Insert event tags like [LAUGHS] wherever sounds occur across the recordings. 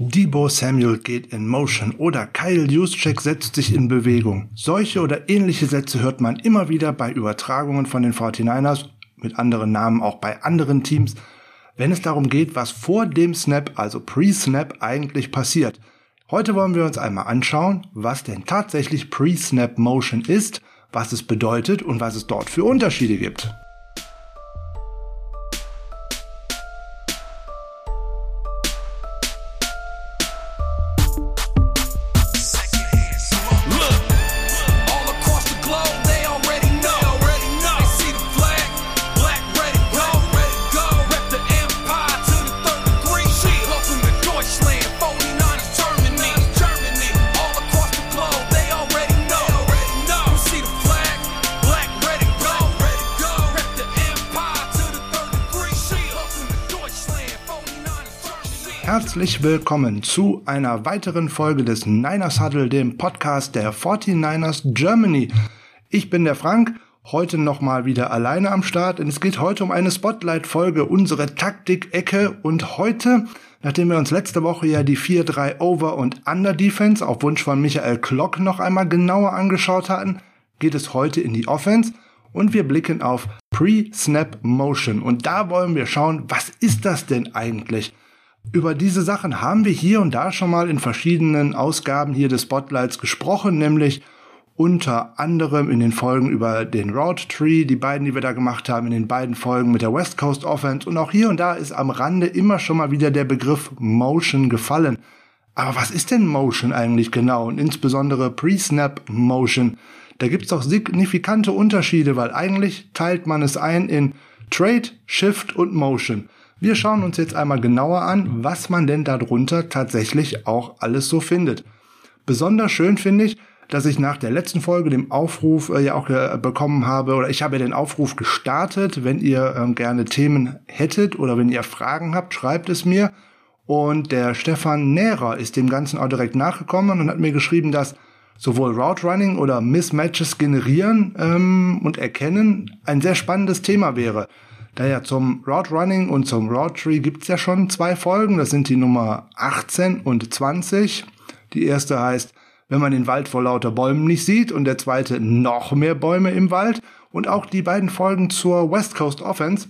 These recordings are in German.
Debo Samuel geht in Motion oder Kyle Juszczyk setzt sich in Bewegung. Solche oder ähnliche Sätze hört man immer wieder bei Übertragungen von den 49ers, mit anderen Namen auch bei anderen Teams, wenn es darum geht, was vor dem Snap, also Pre-Snap, eigentlich passiert. Heute wollen wir uns einmal anschauen, was denn tatsächlich Pre-Snap Motion ist, was es bedeutet und was es dort für Unterschiede gibt. Willkommen zu einer weiteren Folge des Niners Huddle, dem Podcast der 49ers Germany. Ich bin der Frank, heute nochmal wieder alleine am Start und es geht heute um eine Spotlight-Folge, unsere Taktik-Ecke und heute, nachdem wir uns letzte Woche ja die 4-3 Over- und Under-Defense auf Wunsch von Michael Klock noch einmal genauer angeschaut hatten, geht es heute in die Offense und wir blicken auf Pre-Snap Motion und da wollen wir schauen, was ist das denn eigentlich? Über diese Sachen haben wir hier und da schon mal in verschiedenen Ausgaben hier des Spotlights gesprochen, nämlich unter anderem in den Folgen über den Route Tree, die beiden, die wir da gemacht haben, in den beiden Folgen mit der West Coast Offense und auch hier und da ist am Rande immer schon mal wieder der Begriff Motion gefallen. Aber was ist denn Motion eigentlich genau und insbesondere Pre-Snap Motion? Da gibt's doch signifikante Unterschiede, weil eigentlich teilt man es ein in Trade, Shift und Motion. Wir schauen uns jetzt einmal genauer an, was man denn darunter tatsächlich auch alles so findet. Besonders schön finde ich, dass ich nach der letzten Folge dem Aufruf äh, ja auch äh, bekommen habe, oder ich habe den Aufruf gestartet, wenn ihr ähm, gerne Themen hättet oder wenn ihr Fragen habt, schreibt es mir. Und der Stefan Nährer ist dem Ganzen auch direkt nachgekommen und hat mir geschrieben, dass sowohl Route Running oder Mismatches generieren ähm, und erkennen ein sehr spannendes Thema wäre. Daher zum Route Running und zum Route Tree gibt's ja schon zwei Folgen. Das sind die Nummer 18 und 20. Die erste heißt, wenn man den Wald vor lauter Bäumen nicht sieht und der zweite noch mehr Bäume im Wald. Und auch die beiden Folgen zur West Coast Offense,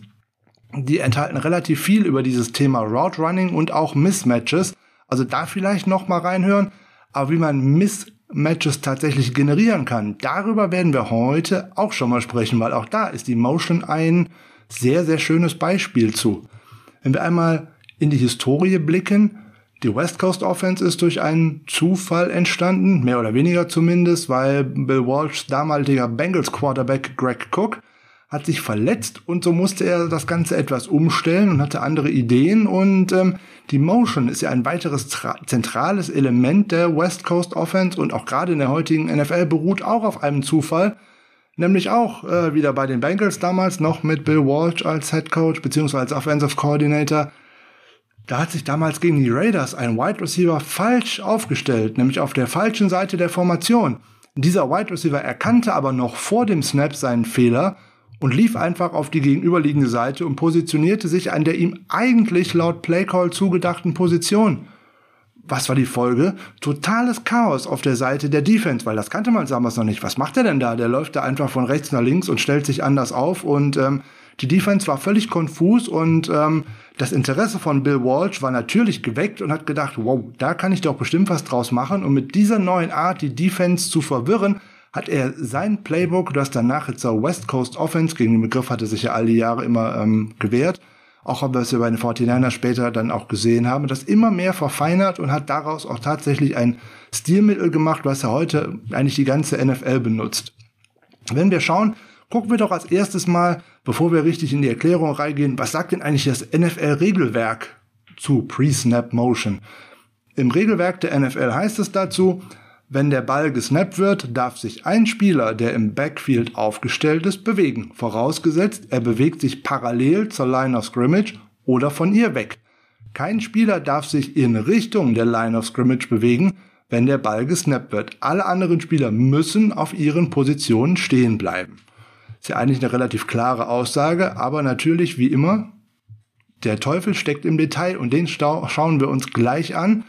die enthalten relativ viel über dieses Thema Route Running und auch Mismatches. Also da vielleicht noch mal reinhören. Aber wie man Mismatches tatsächlich generieren kann, darüber werden wir heute auch schon mal sprechen, weil auch da ist die Motion ein sehr, sehr schönes Beispiel zu. Wenn wir einmal in die Historie blicken, die West Coast Offense ist durch einen Zufall entstanden, mehr oder weniger zumindest, weil Bill Walshs damaliger Bengals Quarterback Greg Cook hat sich verletzt und so musste er das Ganze etwas umstellen und hatte andere Ideen und ähm, die Motion ist ja ein weiteres zentrales Element der West Coast Offense und auch gerade in der heutigen NFL beruht auch auf einem Zufall, Nämlich auch äh, wieder bei den Bengals damals noch mit Bill Walsh als Head Coach beziehungsweise als Offensive Coordinator. Da hat sich damals gegen die Raiders ein Wide Receiver falsch aufgestellt, nämlich auf der falschen Seite der Formation. Dieser Wide Receiver erkannte aber noch vor dem Snap seinen Fehler und lief einfach auf die gegenüberliegende Seite und positionierte sich an der ihm eigentlich laut Playcall zugedachten Position was war die Folge? Totales Chaos auf der Seite der Defense, weil das kannte man damals noch nicht. Was macht er denn da? Der läuft da einfach von rechts nach links und stellt sich anders auf und ähm, die Defense war völlig konfus und ähm, das Interesse von Bill Walsh war natürlich geweckt und hat gedacht, wow, da kann ich doch bestimmt was draus machen. Und mit dieser neuen Art, die Defense zu verwirren, hat er sein Playbook, das danach zur West Coast Offense, gegen den Begriff hatte sich ja all die Jahre immer ähm, gewehrt, auch was wir bei den 49ers später dann auch gesehen haben, das immer mehr verfeinert und hat daraus auch tatsächlich ein Stilmittel gemacht, was er heute eigentlich die ganze NFL benutzt. Wenn wir schauen, gucken wir doch als erstes mal, bevor wir richtig in die Erklärung reingehen, was sagt denn eigentlich das NFL-Regelwerk zu Pre-Snap Motion? Im Regelwerk der NFL heißt es dazu, wenn der Ball gesnappt wird, darf sich ein Spieler, der im Backfield aufgestellt ist, bewegen, vorausgesetzt er bewegt sich parallel zur Line of Scrimmage oder von ihr weg. Kein Spieler darf sich in Richtung der Line of Scrimmage bewegen, wenn der Ball gesnappt wird. Alle anderen Spieler müssen auf ihren Positionen stehen bleiben. Ist ja eigentlich eine relativ klare Aussage, aber natürlich wie immer, der Teufel steckt im Detail und den schauen wir uns gleich an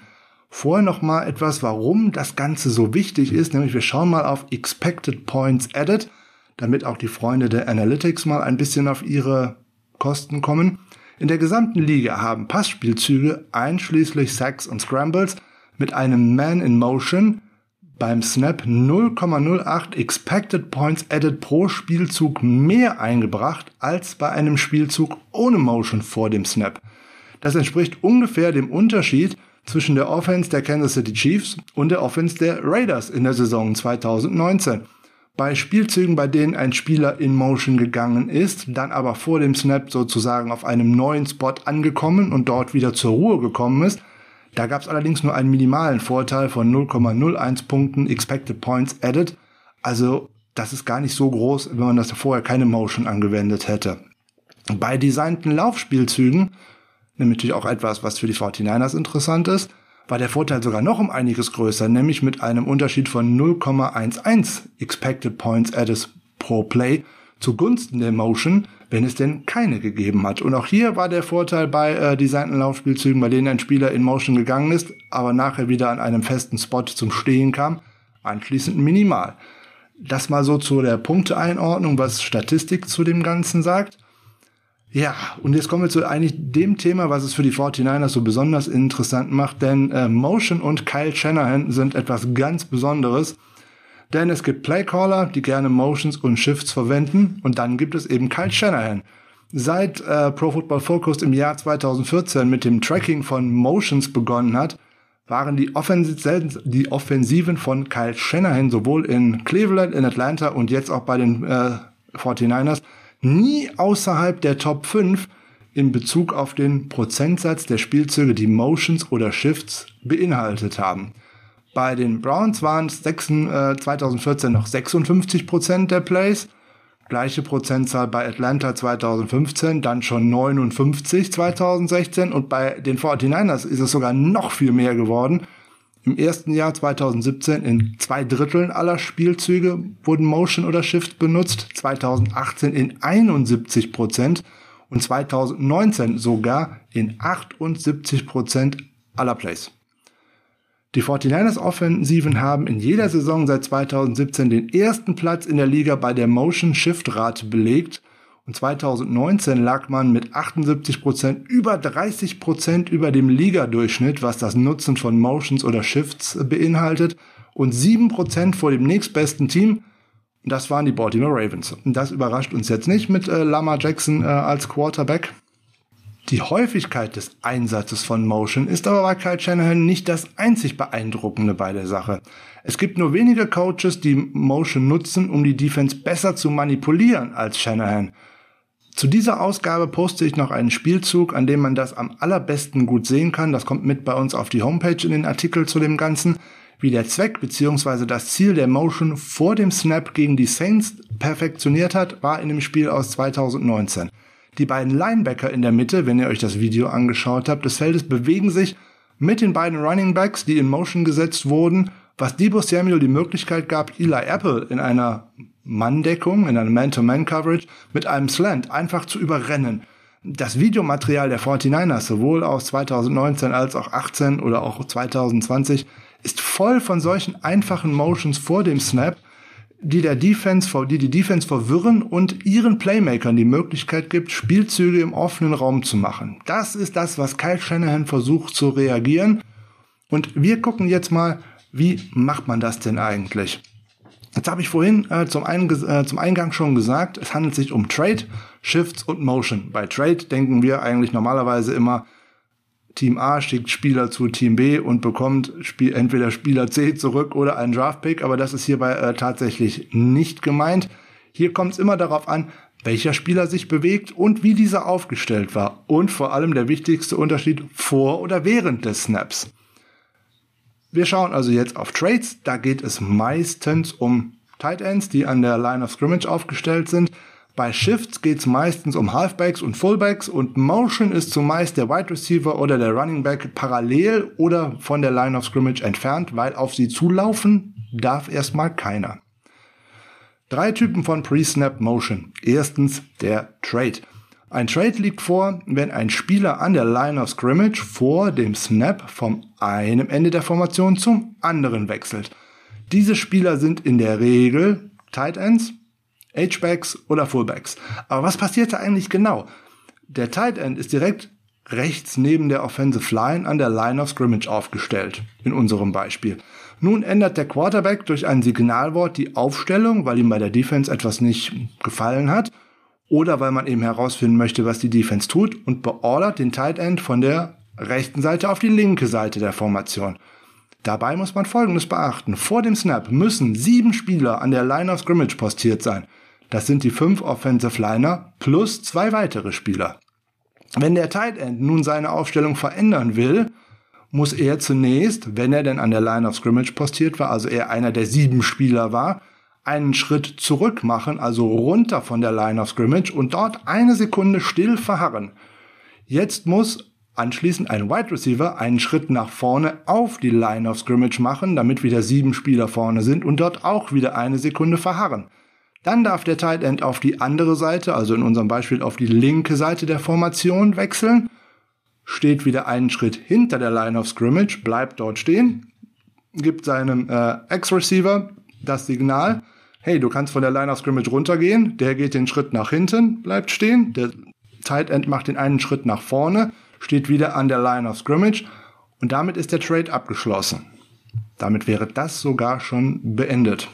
Vorher noch mal etwas, warum das Ganze so wichtig ist, nämlich wir schauen mal auf Expected Points Added, damit auch die Freunde der Analytics mal ein bisschen auf ihre Kosten kommen. In der gesamten Liga haben Passspielzüge einschließlich Sacks und Scrambles mit einem Man in Motion beim Snap 0,08 Expected Points Added pro Spielzug mehr eingebracht als bei einem Spielzug ohne Motion vor dem Snap. Das entspricht ungefähr dem Unterschied zwischen der Offense der Kansas City Chiefs und der Offense der Raiders in der Saison 2019. Bei Spielzügen, bei denen ein Spieler in Motion gegangen ist, dann aber vor dem Snap sozusagen auf einem neuen Spot angekommen und dort wieder zur Ruhe gekommen ist, da gab es allerdings nur einen minimalen Vorteil von 0,01 Punkten Expected Points Added. Also das ist gar nicht so groß, wenn man das vorher keine Motion angewendet hätte. Bei designten Laufspielzügen, nämlich auch etwas, was für die 49ers interessant ist, war der Vorteil sogar noch um einiges größer, nämlich mit einem Unterschied von 0,11 Expected Points Added pro Play zugunsten der Motion, wenn es denn keine gegeben hat. Und auch hier war der Vorteil bei äh, designten Laufspielzügen, bei denen ein Spieler in Motion gegangen ist, aber nachher wieder an einem festen Spot zum Stehen kam, anschließend minimal. Das mal so zu der Punkteeinordnung, was Statistik zu dem Ganzen sagt. Ja, und jetzt kommen wir zu eigentlich dem Thema, was es für die 49ers so besonders interessant macht, denn äh, Motion und Kyle Shanahan sind etwas ganz Besonderes. Denn es gibt Playcaller, die gerne Motions und Shifts verwenden und dann gibt es eben Kyle Shanahan. Seit äh, Pro Football Focus im Jahr 2014 mit dem Tracking von Motions begonnen hat, waren die, Offensiv die Offensiven von Kyle Shanahan sowohl in Cleveland, in Atlanta und jetzt auch bei den äh, 49ers nie außerhalb der Top 5 in Bezug auf den Prozentsatz der Spielzüge, die Motions oder Shifts beinhaltet haben. Bei den Browns waren es äh, 2014 noch 56 Prozent der Plays. Gleiche Prozentzahl bei Atlanta 2015, dann schon 59 2016 und bei den 49ers ist es sogar noch viel mehr geworden. Im ersten Jahr 2017 in zwei Dritteln aller Spielzüge wurden Motion oder Shift benutzt, 2018 in 71 Prozent und 2019 sogar in 78 Prozent aller Plays. Die 49ers Offensiven haben in jeder Saison seit 2017 den ersten Platz in der Liga bei der Motion Shift Rate belegt und 2019 lag man mit 78 Prozent über 30 Prozent über dem Ligadurchschnitt, was das Nutzen von Motions oder Shifts beinhaltet und 7 Prozent vor dem nächstbesten Team. Das waren die Baltimore Ravens. Und das überrascht uns jetzt nicht mit äh, Lama Jackson äh, als Quarterback. Die Häufigkeit des Einsatzes von Motion ist aber bei Kyle Shanahan nicht das einzig beeindruckende bei der Sache. Es gibt nur wenige Coaches, die Motion nutzen, um die Defense besser zu manipulieren als Shanahan. Zu dieser Ausgabe poste ich noch einen Spielzug, an dem man das am allerbesten gut sehen kann. Das kommt mit bei uns auf die Homepage in den Artikel zu dem Ganzen. Wie der Zweck bzw. das Ziel der Motion vor dem Snap gegen die Saints perfektioniert hat, war in dem Spiel aus 2019. Die beiden Linebacker in der Mitte, wenn ihr euch das Video angeschaut habt, des Feldes bewegen sich mit den beiden Running Backs, die in Motion gesetzt wurden, was Debo Samuel die Möglichkeit gab, Eli Apple in einer Manndeckung, in einer Man-to-Man-Coverage mit einem Slant einfach zu überrennen. Das Videomaterial der 49ers, sowohl aus 2019 als auch 18 oder auch 2020, ist voll von solchen einfachen Motions vor dem Snap, die der Defense, die die Defense verwirren und ihren Playmakern die Möglichkeit gibt, Spielzüge im offenen Raum zu machen. Das ist das, was Kyle Shanahan versucht zu reagieren. Und wir gucken jetzt mal, wie macht man das denn eigentlich? Jetzt habe ich vorhin äh, zum, Ein äh, zum Eingang schon gesagt, es handelt sich um Trade, Shifts und Motion. Bei Trade denken wir eigentlich normalerweise immer, Team A schickt Spieler zu Team B und bekommt Spiel, entweder Spieler C zurück oder einen Draftpick, aber das ist hierbei äh, tatsächlich nicht gemeint. Hier kommt es immer darauf an, welcher Spieler sich bewegt und wie dieser aufgestellt war. Und vor allem der wichtigste Unterschied vor oder während des Snaps. Wir schauen also jetzt auf Trades. Da geht es meistens um Tight Ends, die an der Line of Scrimmage aufgestellt sind. Bei Shifts geht es meistens um Halfbacks und Fullbacks und Motion ist zumeist der Wide Receiver oder der Running Back parallel oder von der Line of Scrimmage entfernt, weil auf sie zulaufen darf erstmal keiner. Drei Typen von Pre-Snap Motion. Erstens der Trade. Ein Trade liegt vor, wenn ein Spieler an der Line of Scrimmage vor dem Snap vom einem Ende der Formation zum anderen wechselt. Diese Spieler sind in der Regel Tight Ends, H-Backs oder Fullbacks. Aber was passiert da eigentlich genau? Der Tight End ist direkt rechts neben der Offensive Line an der Line of Scrimmage aufgestellt, in unserem Beispiel. Nun ändert der Quarterback durch ein Signalwort die Aufstellung, weil ihm bei der Defense etwas nicht gefallen hat oder weil man eben herausfinden möchte, was die Defense tut und beordert den Tight End von der rechten Seite auf die linke Seite der Formation. Dabei muss man Folgendes beachten. Vor dem Snap müssen sieben Spieler an der Line of Scrimmage postiert sein. Das sind die fünf Offensive Liner plus zwei weitere Spieler. Wenn der Tight End nun seine Aufstellung verändern will, muss er zunächst, wenn er denn an der Line of Scrimmage postiert war, also er einer der sieben Spieler war, einen Schritt zurück machen, also runter von der Line of Scrimmage und dort eine Sekunde still verharren. Jetzt muss anschließend ein Wide Receiver einen Schritt nach vorne auf die Line of Scrimmage machen, damit wieder sieben Spieler vorne sind und dort auch wieder eine Sekunde verharren. Dann darf der Tight End auf die andere Seite, also in unserem Beispiel auf die linke Seite der Formation wechseln, steht wieder einen Schritt hinter der Line of Scrimmage, bleibt dort stehen, gibt seinem äh, Ex-Receiver das Signal, hey, du kannst von der Line of Scrimmage runtergehen, der geht den Schritt nach hinten, bleibt stehen, der Tight End macht den einen Schritt nach vorne, steht wieder an der Line of Scrimmage und damit ist der Trade abgeschlossen. Damit wäre das sogar schon beendet.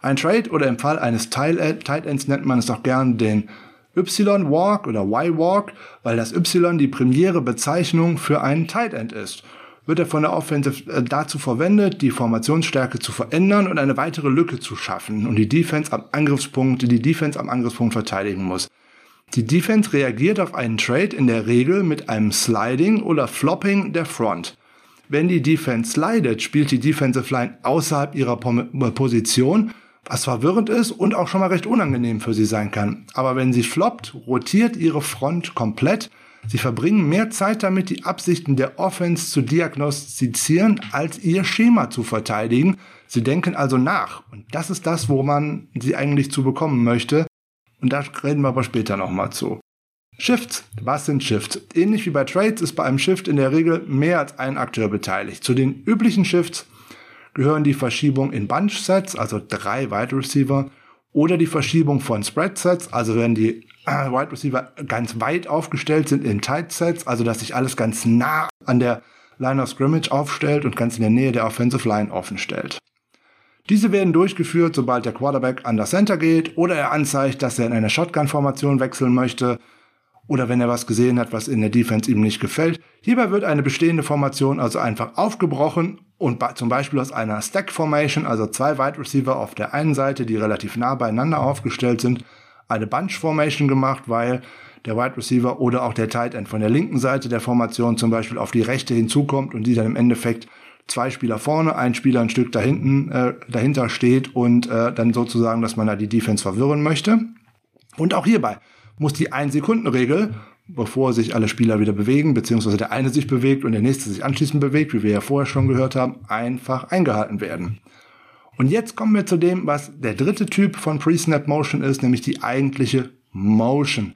Ein Trade oder im Fall eines Tight Ends nennt man es auch gern den Y-Walk oder Y-Walk, weil das Y die primäre Bezeichnung für einen Tight End ist wird er von der Offensive äh, dazu verwendet, die Formationsstärke zu verändern und eine weitere Lücke zu schaffen und die Defense am Angriffspunkt, die Defense am Angriffspunkt verteidigen muss. Die Defense reagiert auf einen Trade in der Regel mit einem Sliding oder Flopping der Front. Wenn die Defense slidet, spielt die Defensive Line außerhalb ihrer äh, Position, was verwirrend ist und auch schon mal recht unangenehm für sie sein kann. Aber wenn sie floppt, rotiert ihre Front komplett Sie verbringen mehr Zeit damit, die Absichten der Offense zu diagnostizieren, als ihr Schema zu verteidigen. Sie denken also nach. Und das ist das, wo man sie eigentlich zu bekommen möchte. Und da reden wir aber später nochmal zu. Shifts. Was sind Shifts? Ähnlich wie bei Trades ist bei einem Shift in der Regel mehr als ein Akteur beteiligt. Zu den üblichen Shifts gehören die Verschiebung in Bunch-Sets, also drei Wide Receiver, oder die Verschiebung von Spread-Sets, also wenn die äh, Wide Receiver ganz weit aufgestellt sind in Tight Sets, also dass sich alles ganz nah an der Line of Scrimmage aufstellt und ganz in der Nähe der Offensive Line offen stellt. Diese werden durchgeführt, sobald der Quarterback an das Center geht oder er anzeigt, dass er in eine Shotgun-Formation wechseln möchte oder wenn er was gesehen hat, was in der Defense ihm nicht gefällt. Hierbei wird eine bestehende Formation also einfach aufgebrochen und zum Beispiel aus einer Stack Formation, also zwei Wide Receiver auf der einen Seite, die relativ nah beieinander aufgestellt sind, eine Bunch Formation gemacht, weil der Wide Receiver oder auch der Tight End von der linken Seite der Formation zum Beispiel auf die rechte hinzukommt und die dann im Endeffekt zwei Spieler vorne, ein Spieler ein Stück dahinten, äh, dahinter steht und äh, dann sozusagen, dass man da die Defense verwirren möchte. Und auch hierbei muss die Ein-Sekunden-Regel, bevor sich alle Spieler wieder bewegen, beziehungsweise der eine sich bewegt und der nächste sich anschließend bewegt, wie wir ja vorher schon gehört haben, einfach eingehalten werden. Und jetzt kommen wir zu dem, was der dritte Typ von Pre-Snap Motion ist, nämlich die eigentliche Motion.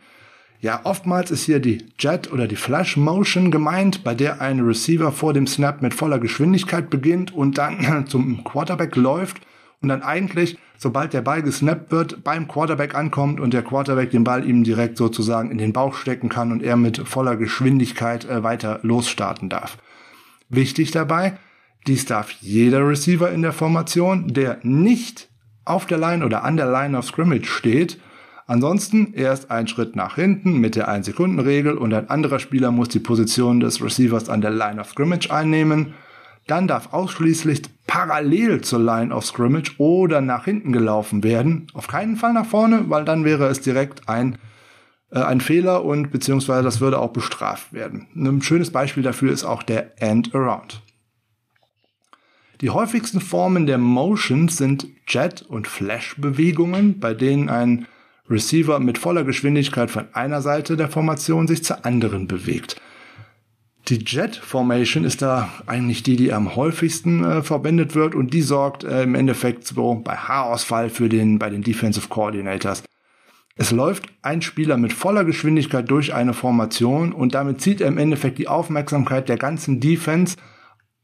Ja, oftmals ist hier die Jet oder die Flash Motion gemeint, bei der ein Receiver vor dem Snap mit voller Geschwindigkeit beginnt und dann [LAUGHS] zum Quarterback läuft und dann eigentlich, sobald der Ball gesnappt wird, beim Quarterback ankommt und der Quarterback den Ball ihm direkt sozusagen in den Bauch stecken kann und er mit voller Geschwindigkeit äh, weiter losstarten darf. Wichtig dabei, dies darf jeder Receiver in der Formation, der nicht auf der Line oder an der Line of Scrimmage steht. Ansonsten erst ein Schritt nach hinten mit der 1-Sekunden-Regel und ein anderer Spieler muss die Position des Receivers an der Line of Scrimmage einnehmen. Dann darf ausschließlich parallel zur Line of Scrimmage oder nach hinten gelaufen werden. Auf keinen Fall nach vorne, weil dann wäre es direkt ein, äh, ein Fehler und beziehungsweise das würde auch bestraft werden. Ein schönes Beispiel dafür ist auch der End Around. Die häufigsten Formen der Motion sind Jet- und Flash-Bewegungen, bei denen ein Receiver mit voller Geschwindigkeit von einer Seite der Formation sich zur anderen bewegt. Die Jet Formation ist da eigentlich die, die am häufigsten äh, verwendet wird und die sorgt äh, im Endeffekt so bei Haarausfall für den, bei den Defensive Coordinators. Es läuft ein Spieler mit voller Geschwindigkeit durch eine Formation und damit zieht er im Endeffekt die Aufmerksamkeit der ganzen Defense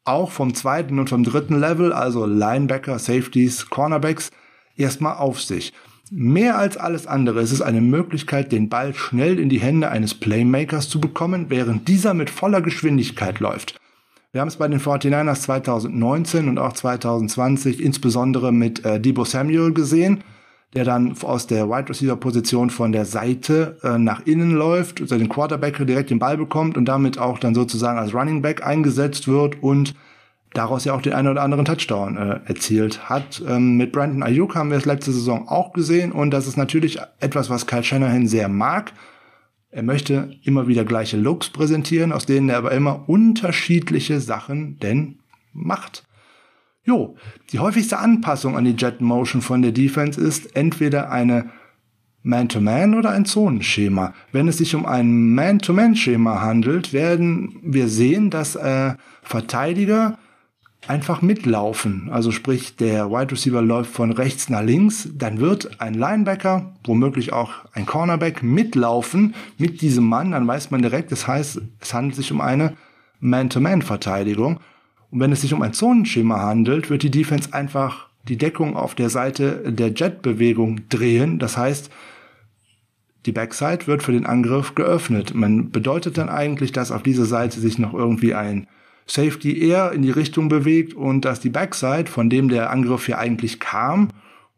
auch vom zweiten und vom dritten Level, also Linebacker, Safeties, Cornerbacks, erstmal auf sich. Mehr als alles andere ist es eine Möglichkeit, den Ball schnell in die Hände eines Playmakers zu bekommen, während dieser mit voller Geschwindigkeit läuft. Wir haben es bei den 49ers 2019 und auch 2020 insbesondere mit äh, Debo Samuel gesehen, der dann aus der Wide Receiver Position von der Seite äh, nach innen läuft, also den Quarterback direkt den Ball bekommt und damit auch dann sozusagen als Running Back eingesetzt wird und daraus ja auch den einen oder anderen Touchdown äh, erzielt hat. Ähm, mit Brandon Ayuk haben wir es letzte Saison auch gesehen und das ist natürlich etwas, was Kyle Shanahan sehr mag. Er möchte immer wieder gleiche Looks präsentieren, aus denen er aber immer unterschiedliche Sachen denn macht. Jo, die häufigste Anpassung an die Jet Motion von der Defense ist entweder eine Man-to-Man -Man oder ein Zonenschema. Wenn es sich um ein Man-to-Man-Schema handelt, werden wir sehen, dass äh, Verteidiger einfach mitlaufen. Also sprich, der Wide Receiver läuft von rechts nach links, dann wird ein Linebacker, womöglich auch ein Cornerback mitlaufen mit diesem Mann, dann weiß man direkt, das heißt, es handelt sich um eine Man-to-Man-Verteidigung. Und wenn es sich um ein Zonenschema handelt, wird die Defense einfach die Deckung auf der Seite der Jet-Bewegung drehen. Das heißt, die Backside wird für den Angriff geöffnet. Man bedeutet dann eigentlich, dass auf dieser Seite sich noch irgendwie ein Safety eher in die Richtung bewegt und dass die Backside, von dem der Angriff hier eigentlich kam,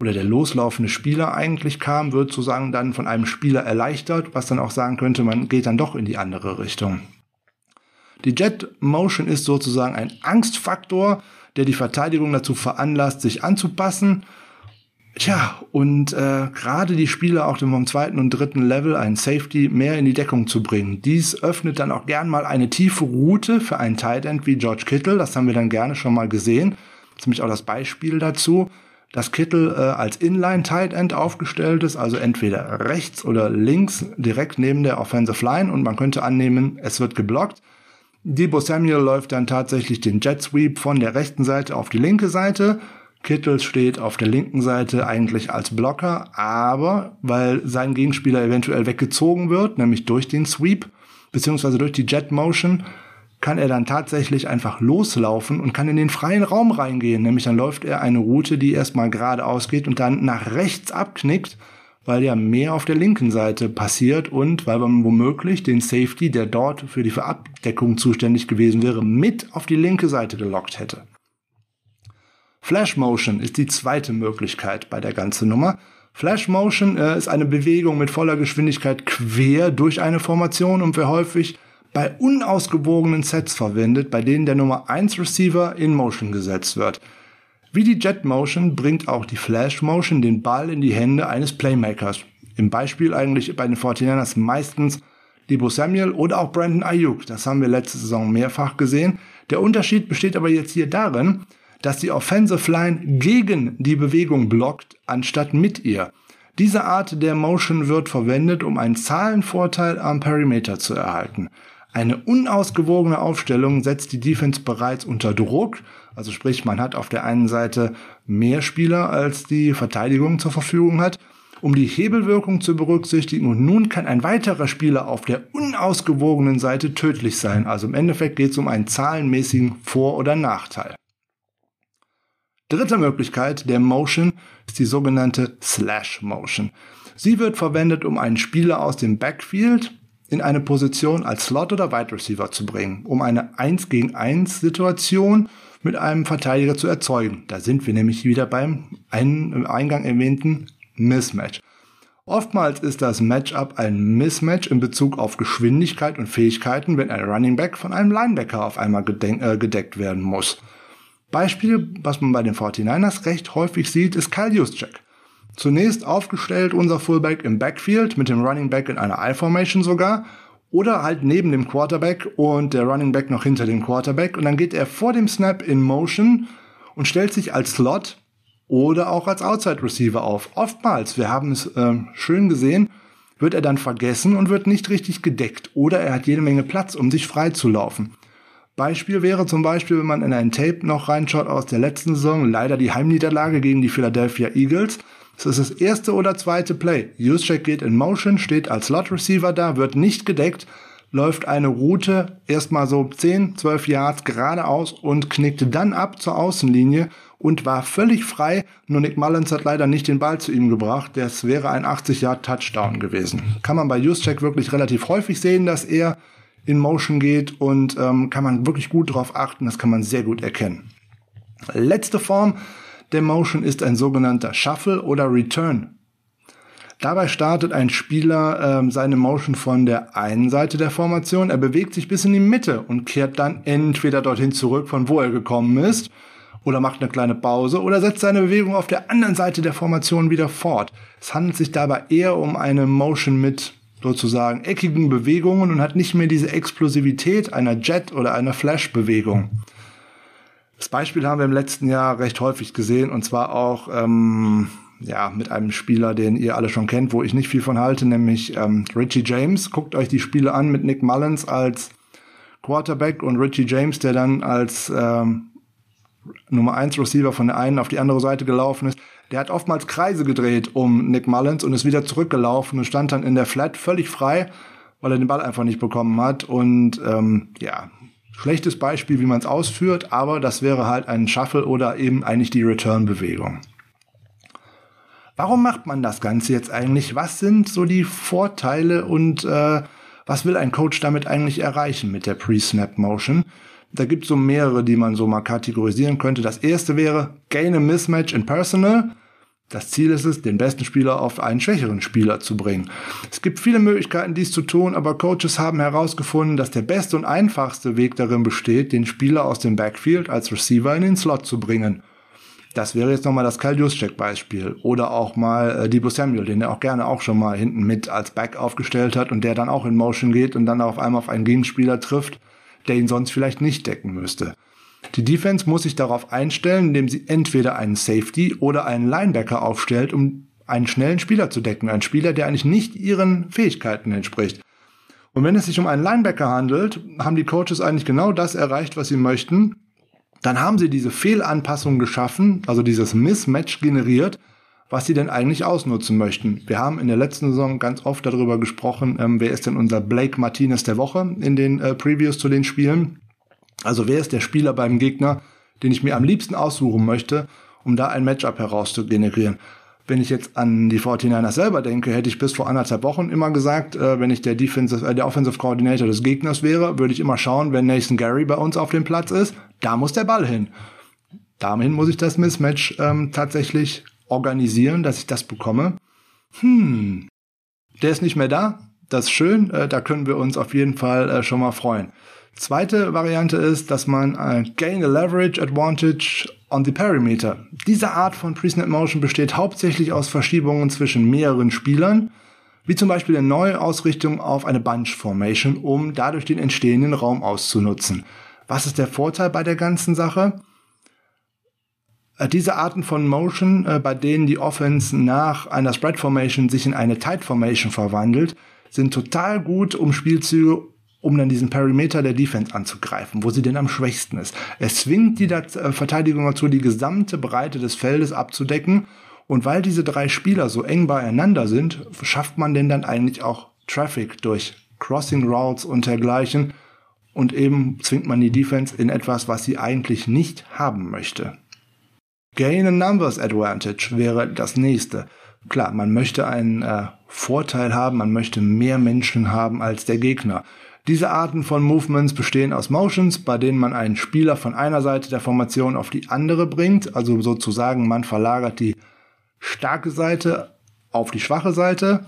oder der loslaufende Spieler eigentlich kam, wird sozusagen dann von einem Spieler erleichtert, was dann auch sagen könnte, man geht dann doch in die andere Richtung. Die Jet Motion ist sozusagen ein Angstfaktor, der die Verteidigung dazu veranlasst, sich anzupassen Tja, und äh, gerade die Spieler auch vom zweiten und dritten Level, ein Safety, mehr in die Deckung zu bringen. Dies öffnet dann auch gern mal eine tiefe Route für einen Tight End wie George Kittle. Das haben wir dann gerne schon mal gesehen. Ziemlich auch das Beispiel dazu, dass Kittle äh, als Inline Tight End aufgestellt ist, also entweder rechts oder links direkt neben der Offensive Line und man könnte annehmen, es wird geblockt. Debo Samuel läuft dann tatsächlich den Jet Sweep von der rechten Seite auf die linke Seite Kittel steht auf der linken Seite eigentlich als Blocker, aber weil sein Gegenspieler eventuell weggezogen wird, nämlich durch den Sweep, beziehungsweise durch die Jet Motion, kann er dann tatsächlich einfach loslaufen und kann in den freien Raum reingehen. Nämlich dann läuft er eine Route, die erstmal geradeaus geht und dann nach rechts abknickt, weil ja mehr auf der linken Seite passiert und weil man womöglich den Safety, der dort für die Verabdeckung zuständig gewesen wäre, mit auf die linke Seite gelockt hätte. Flash Motion ist die zweite Möglichkeit bei der ganzen Nummer. Flash Motion äh, ist eine Bewegung mit voller Geschwindigkeit quer durch eine Formation und wird häufig bei unausgewogenen Sets verwendet, bei denen der Nummer 1 Receiver in Motion gesetzt wird. Wie die Jet Motion bringt auch die Flash Motion den Ball in die Hände eines Playmakers. Im Beispiel eigentlich bei den 49ers meistens Debo Samuel oder auch Brandon Ayuk. Das haben wir letzte Saison mehrfach gesehen. Der Unterschied besteht aber jetzt hier darin, dass die Offensive Line gegen die Bewegung blockt, anstatt mit ihr. Diese Art der Motion wird verwendet, um einen Zahlenvorteil am Perimeter zu erhalten. Eine unausgewogene Aufstellung setzt die Defense bereits unter Druck, also sprich man hat auf der einen Seite mehr Spieler als die Verteidigung zur Verfügung hat, um die Hebelwirkung zu berücksichtigen und nun kann ein weiterer Spieler auf der unausgewogenen Seite tödlich sein. Also im Endeffekt geht es um einen zahlenmäßigen Vor- oder Nachteil. Dritte Möglichkeit der Motion ist die sogenannte Slash Motion. Sie wird verwendet, um einen Spieler aus dem Backfield in eine Position als Slot oder Wide Receiver zu bringen, um eine 1 gegen 1 Situation mit einem Verteidiger zu erzeugen. Da sind wir nämlich wieder beim im Eingang erwähnten Mismatch. Oftmals ist das Matchup ein Mismatch in Bezug auf Geschwindigkeit und Fähigkeiten, wenn ein Running Back von einem Linebacker auf einmal äh, gedeckt werden muss. Beispiel, was man bei den 49ers recht häufig sieht, ist Kyle Juszczyk. Zunächst aufgestellt unser Fullback im Backfield mit dem Running Back in einer I-Formation sogar oder halt neben dem Quarterback und der Running Back noch hinter dem Quarterback und dann geht er vor dem Snap in Motion und stellt sich als Slot oder auch als Outside Receiver auf. Oftmals, wir haben es äh, schön gesehen, wird er dann vergessen und wird nicht richtig gedeckt oder er hat jede Menge Platz, um sich frei zu laufen. Beispiel wäre zum Beispiel, wenn man in ein Tape noch reinschaut aus der letzten Saison, leider die Heimniederlage gegen die Philadelphia Eagles. Es ist das erste oder zweite Play. Juszczyk geht in Motion, steht als Slot Receiver da, wird nicht gedeckt, läuft eine Route erstmal so 10, 12 Yards geradeaus und knickte dann ab zur Außenlinie und war völlig frei. Nur Nick Mullins hat leider nicht den Ball zu ihm gebracht. Das wäre ein 80 Yard Touchdown gewesen. Kann man bei Juszczyk wirklich relativ häufig sehen, dass er in Motion geht und ähm, kann man wirklich gut drauf achten. Das kann man sehr gut erkennen. Letzte Form der Motion ist ein sogenannter Shuffle oder Return. Dabei startet ein Spieler ähm, seine Motion von der einen Seite der Formation, er bewegt sich bis in die Mitte und kehrt dann entweder dorthin zurück, von wo er gekommen ist, oder macht eine kleine Pause oder setzt seine Bewegung auf der anderen Seite der Formation wieder fort. Es handelt sich dabei eher um eine Motion mit sozusagen eckigen Bewegungen und hat nicht mehr diese Explosivität einer Jet- oder einer Flash-Bewegung. Das Beispiel haben wir im letzten Jahr recht häufig gesehen und zwar auch ähm, ja mit einem Spieler, den ihr alle schon kennt, wo ich nicht viel von halte, nämlich ähm, Richie James. Guckt euch die Spiele an mit Nick Mullins als Quarterback und Richie James, der dann als ähm, Nummer 1 Receiver von der einen auf die andere Seite gelaufen ist. Der hat oftmals Kreise gedreht um Nick Mullins und ist wieder zurückgelaufen und stand dann in der Flat völlig frei, weil er den Ball einfach nicht bekommen hat. Und ähm, ja, schlechtes Beispiel, wie man es ausführt, aber das wäre halt ein Shuffle oder eben eigentlich die Return-Bewegung. Warum macht man das Ganze jetzt eigentlich? Was sind so die Vorteile und äh, was will ein Coach damit eigentlich erreichen mit der Pre-Snap Motion? Da gibt es so mehrere, die man so mal kategorisieren könnte. Das erste wäre Gain a Mismatch in Personal. Das Ziel ist es, den besten Spieler auf einen schwächeren Spieler zu bringen. Es gibt viele Möglichkeiten, dies zu tun, aber Coaches haben herausgefunden, dass der beste und einfachste Weg darin besteht, den Spieler aus dem Backfield als Receiver in den Slot zu bringen. Das wäre jetzt nochmal das Kyle Juszczyk-Beispiel. Oder auch mal äh, Debo Samuel, den er auch gerne auch schon mal hinten mit als Back aufgestellt hat und der dann auch in Motion geht und dann auf einmal auf einen Gegenspieler trifft der ihn sonst vielleicht nicht decken müsste. Die Defense muss sich darauf einstellen, indem sie entweder einen Safety oder einen Linebacker aufstellt, um einen schnellen Spieler zu decken, einen Spieler, der eigentlich nicht ihren Fähigkeiten entspricht. Und wenn es sich um einen Linebacker handelt, haben die Coaches eigentlich genau das erreicht, was sie möchten. Dann haben sie diese Fehlanpassung geschaffen, also dieses Mismatch generiert, was sie denn eigentlich ausnutzen möchten. Wir haben in der letzten Saison ganz oft darüber gesprochen, ähm, wer ist denn unser Blake Martinez der Woche in den äh, Previews zu den Spielen. Also wer ist der Spieler beim Gegner, den ich mir am liebsten aussuchen möchte, um da ein Matchup herauszugenerieren. Wenn ich jetzt an die 49ers selber denke, hätte ich bis vor anderthalb Wochen immer gesagt, äh, wenn ich der Defensive, äh, der Offensive Coordinator des Gegners wäre, würde ich immer schauen, wenn Nathan Gary bei uns auf dem Platz ist, da muss der Ball hin. Dahin muss ich das Mismatch ähm, tatsächlich organisieren, dass ich das bekomme. Hm, der ist nicht mehr da. Das ist schön. Äh, da können wir uns auf jeden Fall äh, schon mal freuen. Zweite Variante ist, dass man äh, Gain a Leverage Advantage on the Perimeter. Diese Art von Pre-Snap Motion besteht hauptsächlich aus Verschiebungen zwischen mehreren Spielern, wie zum Beispiel der neue Ausrichtung auf eine Bunch Formation, um dadurch den entstehenden Raum auszunutzen. Was ist der Vorteil bei der ganzen Sache? Äh, diese Arten von Motion, äh, bei denen die Offense nach einer Spread Formation sich in eine Tight Formation verwandelt, sind total gut, um Spielzüge um dann diesen Perimeter der Defense anzugreifen, wo sie denn am schwächsten ist. Es zwingt die äh, Verteidigung dazu, die gesamte Breite des Feldes abzudecken. Und weil diese drei Spieler so eng beieinander sind, schafft man denn dann eigentlich auch Traffic durch Crossing Routes und dergleichen. Und eben zwingt man die Defense in etwas, was sie eigentlich nicht haben möchte. Gain a Numbers Advantage wäre das nächste. Klar, man möchte einen äh, Vorteil haben, man möchte mehr Menschen haben als der Gegner. Diese Arten von Movements bestehen aus Motions, bei denen man einen Spieler von einer Seite der Formation auf die andere bringt, also sozusagen man verlagert die starke Seite auf die schwache Seite.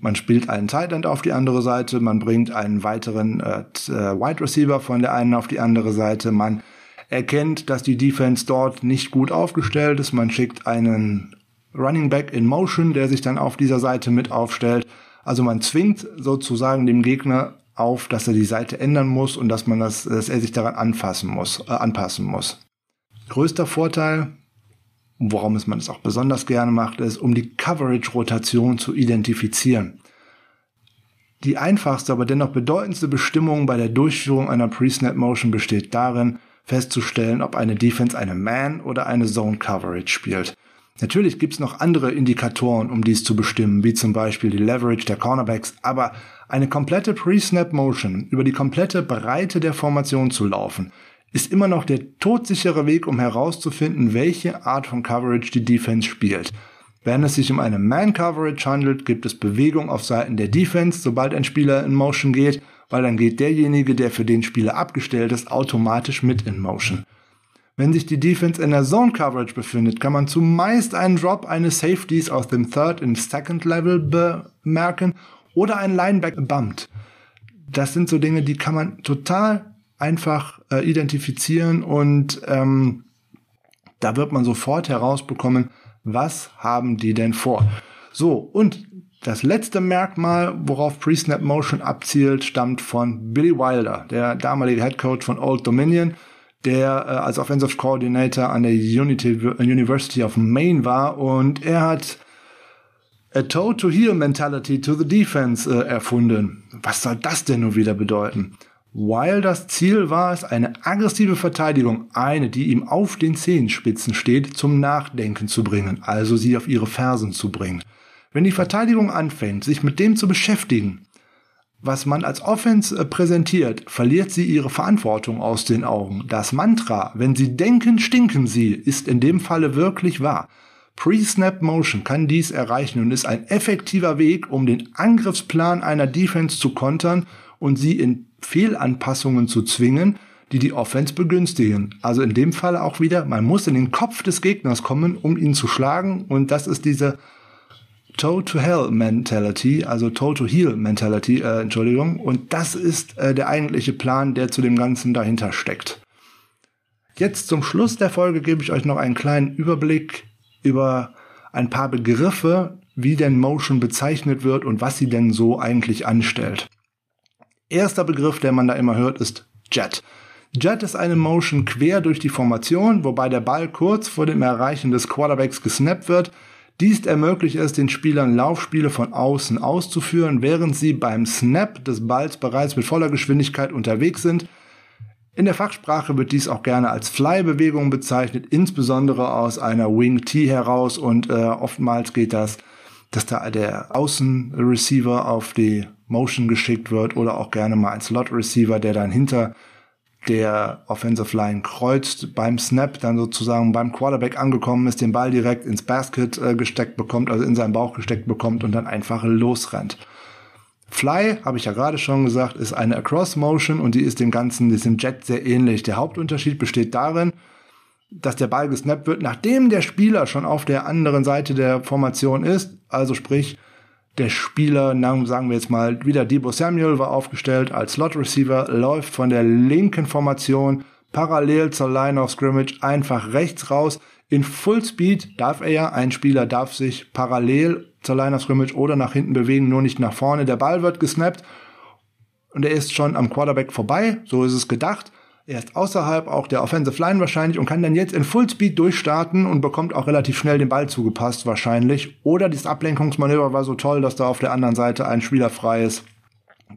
Man spielt einen Tight End auf die andere Seite, man bringt einen weiteren äh, äh Wide Receiver von der einen auf die andere Seite, man erkennt, dass die Defense dort nicht gut aufgestellt ist. Man schickt einen Running Back in Motion, der sich dann auf dieser Seite mit aufstellt. Also man zwingt sozusagen dem Gegner auf, dass er die Seite ändern muss und dass man das, dass er sich daran anfassen muss, äh, anpassen muss. Größter Vorteil, warum es man es auch besonders gerne macht, ist, um die Coverage-Rotation zu identifizieren. Die einfachste, aber dennoch bedeutendste Bestimmung bei der Durchführung einer Pre-Snap Motion besteht darin, festzustellen, ob eine Defense eine Man- oder eine Zone-Coverage spielt. Natürlich gibt's noch andere Indikatoren, um dies zu bestimmen, wie zum Beispiel die Leverage der Cornerbacks, aber eine komplette Pre-Snap Motion über die komplette Breite der Formation zu laufen, ist immer noch der todsichere Weg, um herauszufinden, welche Art von Coverage die Defense spielt. Wenn es sich um eine Man-Coverage handelt, gibt es Bewegung auf Seiten der Defense, sobald ein Spieler in Motion geht, weil dann geht derjenige, der für den Spieler abgestellt ist, automatisch mit in Motion. Wenn sich die Defense in der Zone Coverage befindet, kann man zumeist einen Drop eines Safeties aus dem Third und Second Level bemerken oder einen Linebacker bumpt. Das sind so Dinge, die kann man total einfach äh, identifizieren und ähm, da wird man sofort herausbekommen, was haben die denn vor. So, und das letzte Merkmal, worauf Pre-Snap Motion abzielt, stammt von Billy Wilder, der damalige Head Coach von Old Dominion der äh, als Offensive Coordinator an der Unity, University of Maine war und er hat a toe-to-heel-mentality to the defense äh, erfunden. Was soll das denn nun wieder bedeuten? Weil das Ziel war es, eine aggressive Verteidigung, eine, die ihm auf den Zehenspitzen steht, zum Nachdenken zu bringen, also sie auf ihre Fersen zu bringen. Wenn die Verteidigung anfängt, sich mit dem zu beschäftigen, was man als Offense äh, präsentiert, verliert sie ihre Verantwortung aus den Augen. Das Mantra, wenn sie denken, stinken sie, ist in dem Falle wirklich wahr. Pre-Snap Motion kann dies erreichen und ist ein effektiver Weg, um den Angriffsplan einer Defense zu kontern und sie in Fehlanpassungen zu zwingen, die die Offense begünstigen. Also in dem Fall auch wieder, man muss in den Kopf des Gegners kommen, um ihn zu schlagen und das ist diese Toe to Hell Mentality, also Toe to Heal Mentality, äh, Entschuldigung. Und das ist äh, der eigentliche Plan, der zu dem Ganzen dahinter steckt. Jetzt zum Schluss der Folge gebe ich euch noch einen kleinen Überblick über ein paar Begriffe, wie denn Motion bezeichnet wird und was sie denn so eigentlich anstellt. Erster Begriff, der man da immer hört, ist Jet. Jet ist eine Motion quer durch die Formation, wobei der Ball kurz vor dem Erreichen des Quarterbacks gesnappt wird. Dies ermöglicht es den Spielern Laufspiele von außen auszuführen, während sie beim Snap des Balls bereits mit voller Geschwindigkeit unterwegs sind. In der Fachsprache wird dies auch gerne als Fly-Bewegung bezeichnet, insbesondere aus einer Wing T heraus und äh, oftmals geht das, dass da der Außenreceiver auf die Motion geschickt wird oder auch gerne mal ein Slot Receiver, der dann hinter der Offensive Line kreuzt, beim Snap dann sozusagen beim Quarterback angekommen ist, den Ball direkt ins Basket äh, gesteckt bekommt, also in seinen Bauch gesteckt bekommt und dann einfach losrennt. Fly, habe ich ja gerade schon gesagt, ist eine Across Motion und die ist dem Ganzen, diesem Jet sehr ähnlich. Der Hauptunterschied besteht darin, dass der Ball gesnappt wird, nachdem der Spieler schon auf der anderen Seite der Formation ist, also sprich, der Spieler, sagen wir jetzt mal, wieder Debo Samuel war aufgestellt als Slot Receiver, läuft von der linken Formation parallel zur Line of Scrimmage einfach rechts raus. In Full Speed darf er ja, ein Spieler darf sich parallel zur Line of Scrimmage oder nach hinten bewegen, nur nicht nach vorne. Der Ball wird gesnappt und er ist schon am Quarterback vorbei, so ist es gedacht. Er ist außerhalb auch der Offensive Line wahrscheinlich und kann dann jetzt in Fullspeed durchstarten und bekommt auch relativ schnell den Ball zugepasst wahrscheinlich. Oder dieses Ablenkungsmanöver war so toll, dass da auf der anderen Seite ein Spieler frei ist.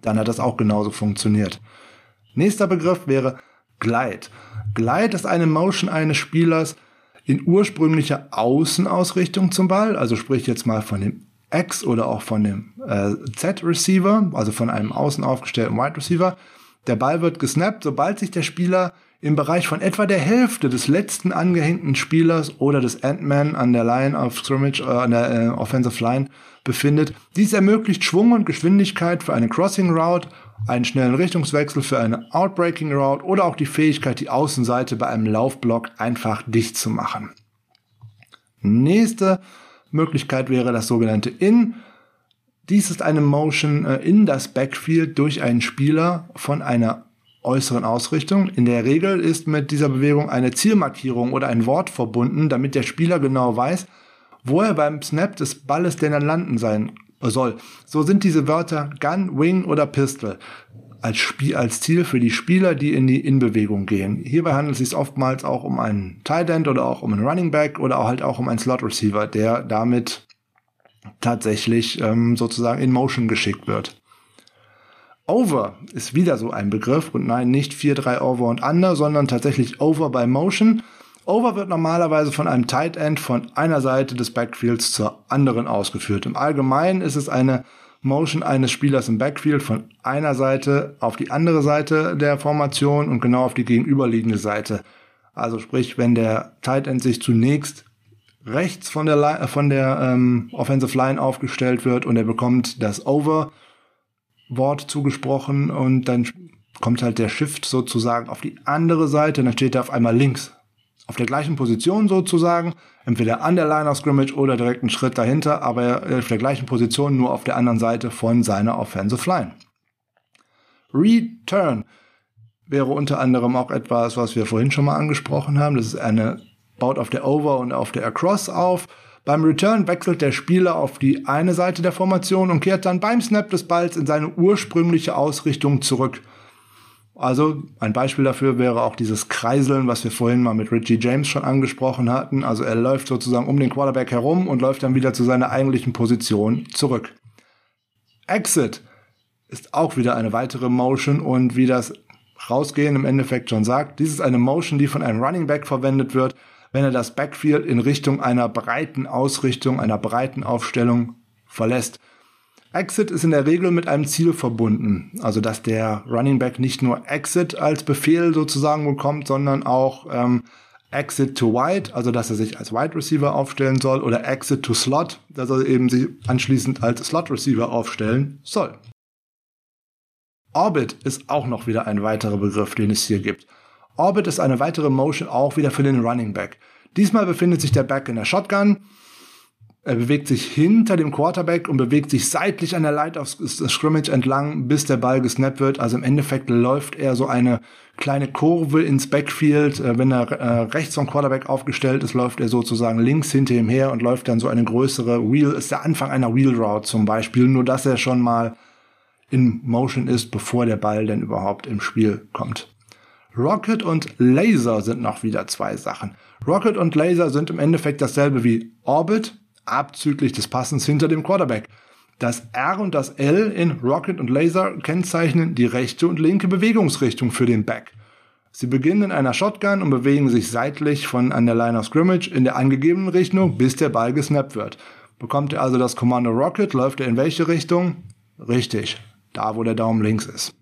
Dann hat das auch genauso funktioniert. Nächster Begriff wäre Glide. Glide ist eine Motion eines Spielers in ursprünglicher Außenausrichtung zum Ball, also sprich jetzt mal von dem X oder auch von dem äh, Z-Receiver, also von einem außen aufgestellten Wide Receiver der Ball wird gesnappt, sobald sich der Spieler im Bereich von etwa der Hälfte des letzten angehängten Spielers oder des Ant-Man an der Line of Scrimmage, äh, an der äh, Offensive Line befindet. Dies ermöglicht Schwung und Geschwindigkeit für eine Crossing Route, einen schnellen Richtungswechsel für eine Outbreaking Route oder auch die Fähigkeit, die Außenseite bei einem Laufblock einfach dicht zu machen. Nächste Möglichkeit wäre das sogenannte In. Dies ist eine Motion äh, in das Backfield durch einen Spieler von einer äußeren Ausrichtung. In der Regel ist mit dieser Bewegung eine Zielmarkierung oder ein Wort verbunden, damit der Spieler genau weiß, wo er beim Snap des Balles denn dann landen sein soll. So sind diese Wörter Gun, Wing oder Pistol als, Spiel, als Ziel für die Spieler, die in die Inbewegung gehen. Hierbei handelt es sich oftmals auch um einen Tight End oder auch um einen Running Back oder halt auch um einen Slot Receiver, der damit tatsächlich ähm, sozusagen in Motion geschickt wird. Over ist wieder so ein Begriff und nein, nicht 4-3 Over und Under, sondern tatsächlich Over by Motion. Over wird normalerweise von einem Tight End von einer Seite des Backfields zur anderen ausgeführt. Im Allgemeinen ist es eine Motion eines Spielers im Backfield von einer Seite auf die andere Seite der Formation und genau auf die gegenüberliegende Seite. Also sprich, wenn der Tight End sich zunächst rechts von der, Line, von der ähm, Offensive Line aufgestellt wird und er bekommt das Over Wort zugesprochen und dann kommt halt der Shift sozusagen auf die andere Seite, dann steht er auf einmal links. Auf der gleichen Position sozusagen, entweder an der Line of Scrimmage oder direkt einen Schritt dahinter, aber auf der gleichen Position, nur auf der anderen Seite von seiner Offensive Line. Return wäre unter anderem auch etwas, was wir vorhin schon mal angesprochen haben. Das ist eine, baut auf der Over und auf der Across auf. Beim Return wechselt der Spieler auf die eine Seite der Formation und kehrt dann beim Snap des Balls in seine ursprüngliche Ausrichtung zurück. Also ein Beispiel dafür wäre auch dieses Kreiseln, was wir vorhin mal mit Richie James schon angesprochen hatten. Also er läuft sozusagen um den Quarterback herum und läuft dann wieder zu seiner eigentlichen Position zurück. Exit ist auch wieder eine weitere Motion und wie das Rausgehen im Endeffekt schon sagt, dies ist eine Motion, die von einem Running Back verwendet wird, wenn er das Backfield in Richtung einer breiten Ausrichtung, einer breiten Aufstellung verlässt. Exit ist in der Regel mit einem Ziel verbunden. Also dass der Running Back nicht nur Exit als Befehl sozusagen bekommt, sondern auch ähm, Exit to Wide, also dass er sich als Wide Receiver aufstellen soll, oder Exit to Slot, dass er eben sich anschließend als Slot Receiver aufstellen soll. Orbit ist auch noch wieder ein weiterer Begriff, den es hier gibt. Orbit ist eine weitere Motion auch wieder für den Running Back. Diesmal befindet sich der Back in der Shotgun er bewegt sich hinter dem Quarterback und bewegt sich seitlich an der Light of Scrimmage entlang, bis der Ball gesnappt wird. Also im Endeffekt läuft er so eine kleine Kurve ins Backfield. Äh, wenn er äh, rechts vom Quarterback aufgestellt ist, läuft er sozusagen links hinter ihm her und läuft dann so eine größere Wheel. Ist der Anfang einer Wheel Route zum Beispiel, nur dass er schon mal in Motion ist, bevor der Ball denn überhaupt im Spiel kommt. Rocket und Laser sind noch wieder zwei Sachen. Rocket und Laser sind im Endeffekt dasselbe wie Orbit, abzüglich des Passens hinter dem Quarterback. Das R und das L in Rocket und Laser kennzeichnen die rechte und linke Bewegungsrichtung für den Back. Sie beginnen in einer Shotgun und bewegen sich seitlich von an der Line of Scrimmage in der angegebenen Richtung, bis der Ball gesnappt wird. Bekommt er also das Kommando Rocket, läuft er in welche Richtung? Richtig, da wo der Daumen links ist.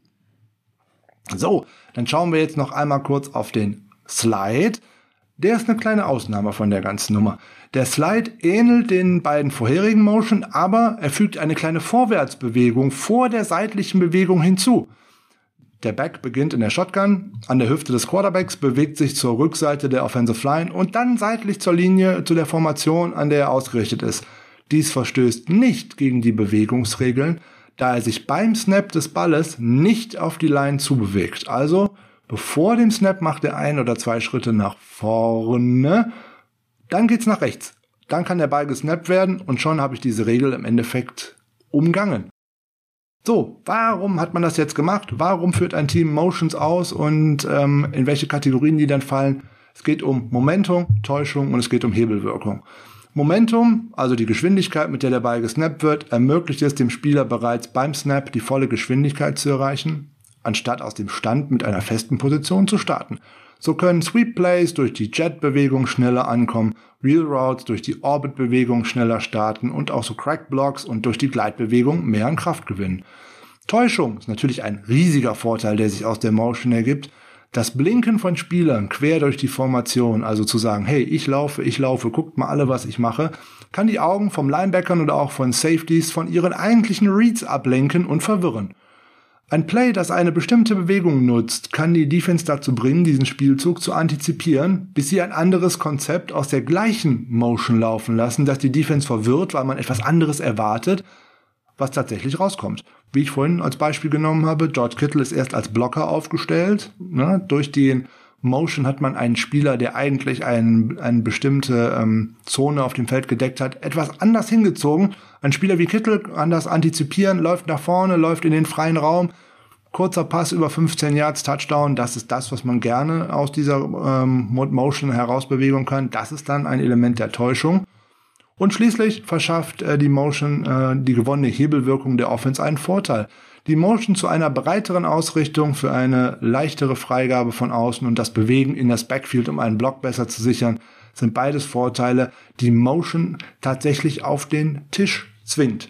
So, dann schauen wir jetzt noch einmal kurz auf den Slide. Der ist eine kleine Ausnahme von der ganzen Nummer. Der Slide ähnelt den beiden vorherigen Motion, aber er fügt eine kleine Vorwärtsbewegung vor der seitlichen Bewegung hinzu. Der Back beginnt in der Shotgun, an der Hüfte des Quarterbacks, bewegt sich zur Rückseite der Offensive Line und dann seitlich zur Linie zu der Formation, an der er ausgerichtet ist. Dies verstößt nicht gegen die Bewegungsregeln, da er sich beim Snap des Balles nicht auf die Line zubewegt. Also, bevor dem Snap macht er ein oder zwei Schritte nach vorne dann geht's nach rechts. Dann kann der Ball gesnappt werden und schon habe ich diese Regel im Endeffekt umgangen. So, warum hat man das jetzt gemacht? Warum führt ein Team Motions aus und ähm, in welche Kategorien die dann fallen? Es geht um Momentum, Täuschung und es geht um Hebelwirkung. Momentum, also die Geschwindigkeit, mit der der Ball gesnappt wird, ermöglicht es dem Spieler bereits beim Snap die volle Geschwindigkeit zu erreichen, anstatt aus dem Stand mit einer festen Position zu starten. So können Sweep Plays durch die Jet-Bewegung schneller ankommen, Wheel Routes durch die Orbit-Bewegung schneller starten und auch so Crack Blocks und durch die Gleitbewegung mehr an Kraft gewinnen. Täuschung ist natürlich ein riesiger Vorteil, der sich aus der Motion ergibt. Das Blinken von Spielern quer durch die Formation, also zu sagen, hey, ich laufe, ich laufe, guckt mal alle, was ich mache, kann die Augen vom Linebackern oder auch von Safeties von ihren eigentlichen Reads ablenken und verwirren. Ein Play, das eine bestimmte Bewegung nutzt, kann die Defense dazu bringen, diesen Spielzug zu antizipieren, bis sie ein anderes Konzept aus der gleichen Motion laufen lassen, dass die Defense verwirrt, weil man etwas anderes erwartet, was tatsächlich rauskommt. Wie ich vorhin als Beispiel genommen habe, George Kittle ist erst als Blocker aufgestellt. Ne? Durch den Motion hat man einen Spieler, der eigentlich ein, eine bestimmte ähm, Zone auf dem Feld gedeckt hat, etwas anders hingezogen. Ein Spieler wie Kittel das antizipieren, läuft nach vorne, läuft in den freien Raum. Kurzer Pass über 15 Yards, Touchdown, das ist das, was man gerne aus dieser ähm, Motion herausbewegen kann. Das ist dann ein Element der Täuschung. Und schließlich verschafft äh, die Motion äh, die gewonnene Hebelwirkung der Offense einen Vorteil. Die Motion zu einer breiteren Ausrichtung für eine leichtere Freigabe von außen und das Bewegen in das Backfield, um einen Block besser zu sichern, sind beides Vorteile, die Motion tatsächlich auf den Tisch zwingt.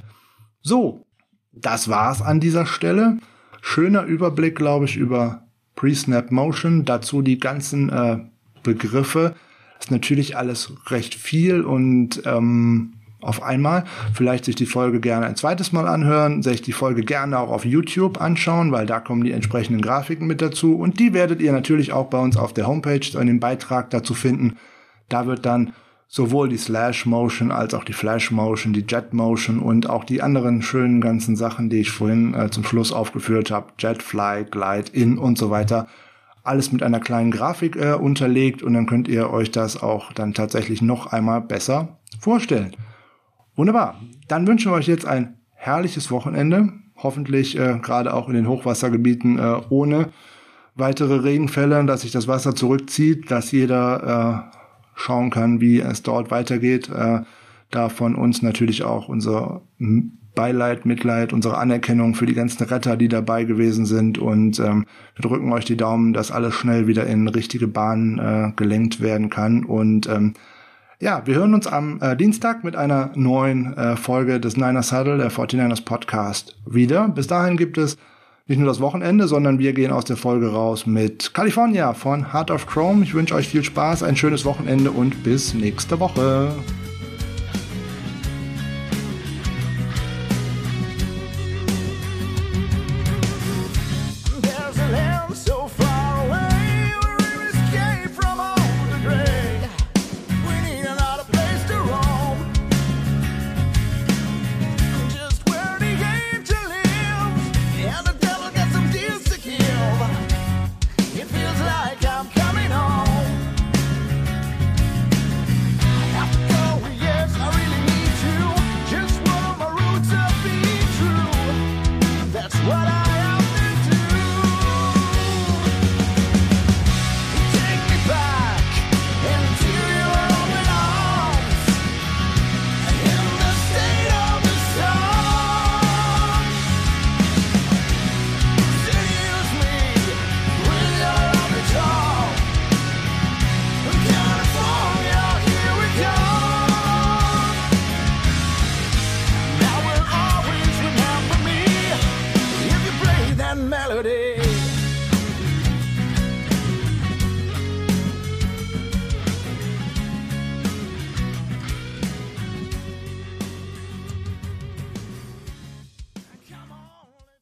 So, das war's an dieser Stelle. Schöner Überblick, glaube ich, über Pre-Snap Motion. Dazu die ganzen äh, Begriffe. Ist natürlich alles recht viel und ähm, auf einmal. Vielleicht sich die Folge gerne ein zweites Mal anhören, sich die Folge gerne auch auf YouTube anschauen, weil da kommen die entsprechenden Grafiken mit dazu. Und die werdet ihr natürlich auch bei uns auf der Homepage in dem Beitrag dazu finden. Da wird dann sowohl die Slash Motion als auch die Flash Motion, die Jet Motion und auch die anderen schönen ganzen Sachen, die ich vorhin äh, zum Schluss aufgeführt habe, Jet Fly, Glide, In und so weiter, alles mit einer kleinen Grafik äh, unterlegt und dann könnt ihr euch das auch dann tatsächlich noch einmal besser vorstellen. Wunderbar. Dann wünschen wir euch jetzt ein herrliches Wochenende. Hoffentlich äh, gerade auch in den Hochwassergebieten äh, ohne weitere Regenfälle, dass sich das Wasser zurückzieht, dass jeder äh, schauen kann, wie es dort weitergeht. Äh, da von uns natürlich auch unser Beileid, Mitleid, unsere Anerkennung für die ganzen Retter, die dabei gewesen sind. Und ähm, wir drücken euch die Daumen, dass alles schnell wieder in richtige Bahnen äh, gelenkt werden kann. Und ähm, ja, wir hören uns am äh, Dienstag mit einer neuen äh, Folge des Niners Huddle, der 49ers Podcast, wieder. Bis dahin gibt es nicht nur das Wochenende, sondern wir gehen aus der Folge raus mit California von Heart of Chrome. Ich wünsche euch viel Spaß, ein schönes Wochenende und bis nächste Woche.